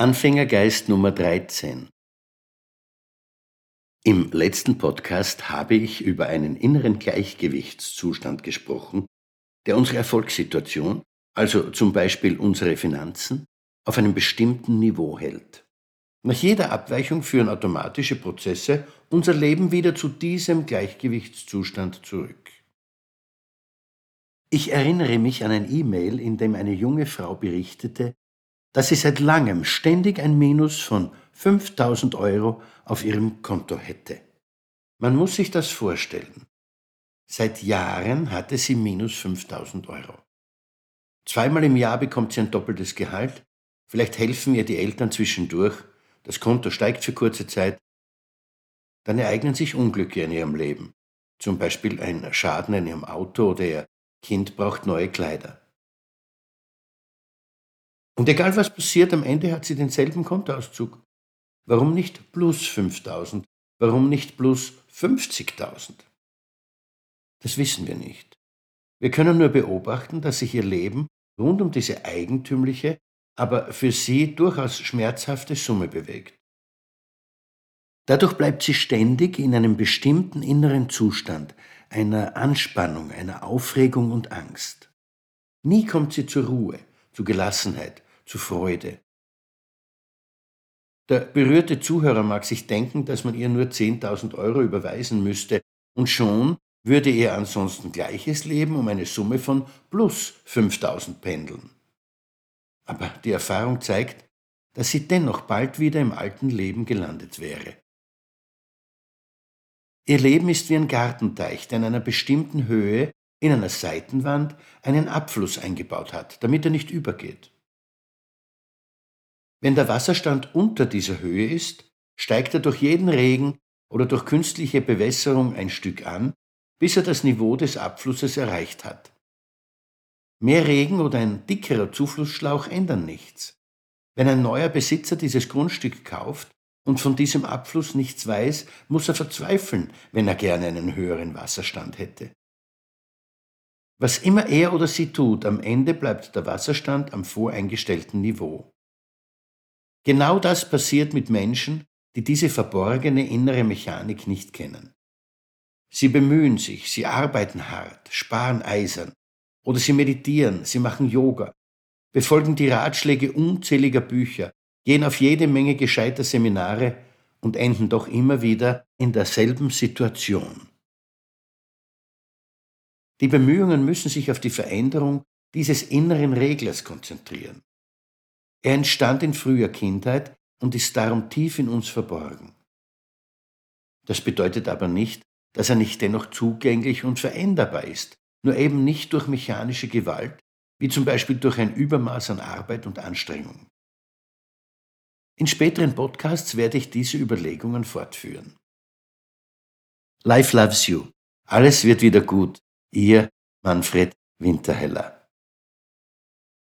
Anfängergeist Nummer 13 Im letzten Podcast habe ich über einen inneren Gleichgewichtszustand gesprochen, der unsere Erfolgssituation, also zum Beispiel unsere Finanzen, auf einem bestimmten Niveau hält. Nach jeder Abweichung führen automatische Prozesse unser Leben wieder zu diesem Gleichgewichtszustand zurück. Ich erinnere mich an ein E-Mail, in dem eine junge Frau berichtete, dass sie seit langem ständig ein Minus von 5000 Euro auf ihrem Konto hätte. Man muss sich das vorstellen. Seit Jahren hatte sie minus 5000 Euro. Zweimal im Jahr bekommt sie ein doppeltes Gehalt, vielleicht helfen ihr die Eltern zwischendurch, das Konto steigt für kurze Zeit, dann ereignen sich Unglücke in ihrem Leben, zum Beispiel ein Schaden in ihrem Auto oder ihr Kind braucht neue Kleider. Und egal was passiert, am Ende hat sie denselben Kontoauszug. Warum nicht plus 5000? Warum nicht plus 50.000? Das wissen wir nicht. Wir können nur beobachten, dass sich ihr Leben rund um diese eigentümliche, aber für sie durchaus schmerzhafte Summe bewegt. Dadurch bleibt sie ständig in einem bestimmten inneren Zustand, einer Anspannung, einer Aufregung und Angst. Nie kommt sie zur Ruhe, zu Gelassenheit, zu Freude. Der berührte Zuhörer mag sich denken, dass man ihr nur 10.000 Euro überweisen müsste und schon würde ihr ansonsten gleiches Leben um eine Summe von plus 5.000 pendeln. Aber die Erfahrung zeigt, dass sie dennoch bald wieder im alten Leben gelandet wäre. Ihr Leben ist wie ein Gartenteich, der in einer bestimmten Höhe in einer Seitenwand einen Abfluss eingebaut hat, damit er nicht übergeht. Wenn der Wasserstand unter dieser Höhe ist, steigt er durch jeden Regen oder durch künstliche Bewässerung ein Stück an, bis er das Niveau des Abflusses erreicht hat. Mehr Regen oder ein dickerer Zuflussschlauch ändern nichts. Wenn ein neuer Besitzer dieses Grundstück kauft und von diesem Abfluss nichts weiß, muss er verzweifeln, wenn er gerne einen höheren Wasserstand hätte. Was immer er oder sie tut, am Ende bleibt der Wasserstand am voreingestellten Niveau. Genau das passiert mit Menschen, die diese verborgene innere Mechanik nicht kennen. Sie bemühen sich, sie arbeiten hart, sparen eisern oder sie meditieren, sie machen Yoga, befolgen die Ratschläge unzähliger Bücher, gehen auf jede Menge gescheiter Seminare und enden doch immer wieder in derselben Situation. Die Bemühungen müssen sich auf die Veränderung dieses inneren Reglers konzentrieren. Er entstand in früher Kindheit und ist darum tief in uns verborgen. Das bedeutet aber nicht, dass er nicht dennoch zugänglich und veränderbar ist, nur eben nicht durch mechanische Gewalt, wie zum Beispiel durch ein Übermaß an Arbeit und Anstrengung. In späteren Podcasts werde ich diese Überlegungen fortführen. Life loves you. Alles wird wieder gut. Ihr Manfred Winterheller.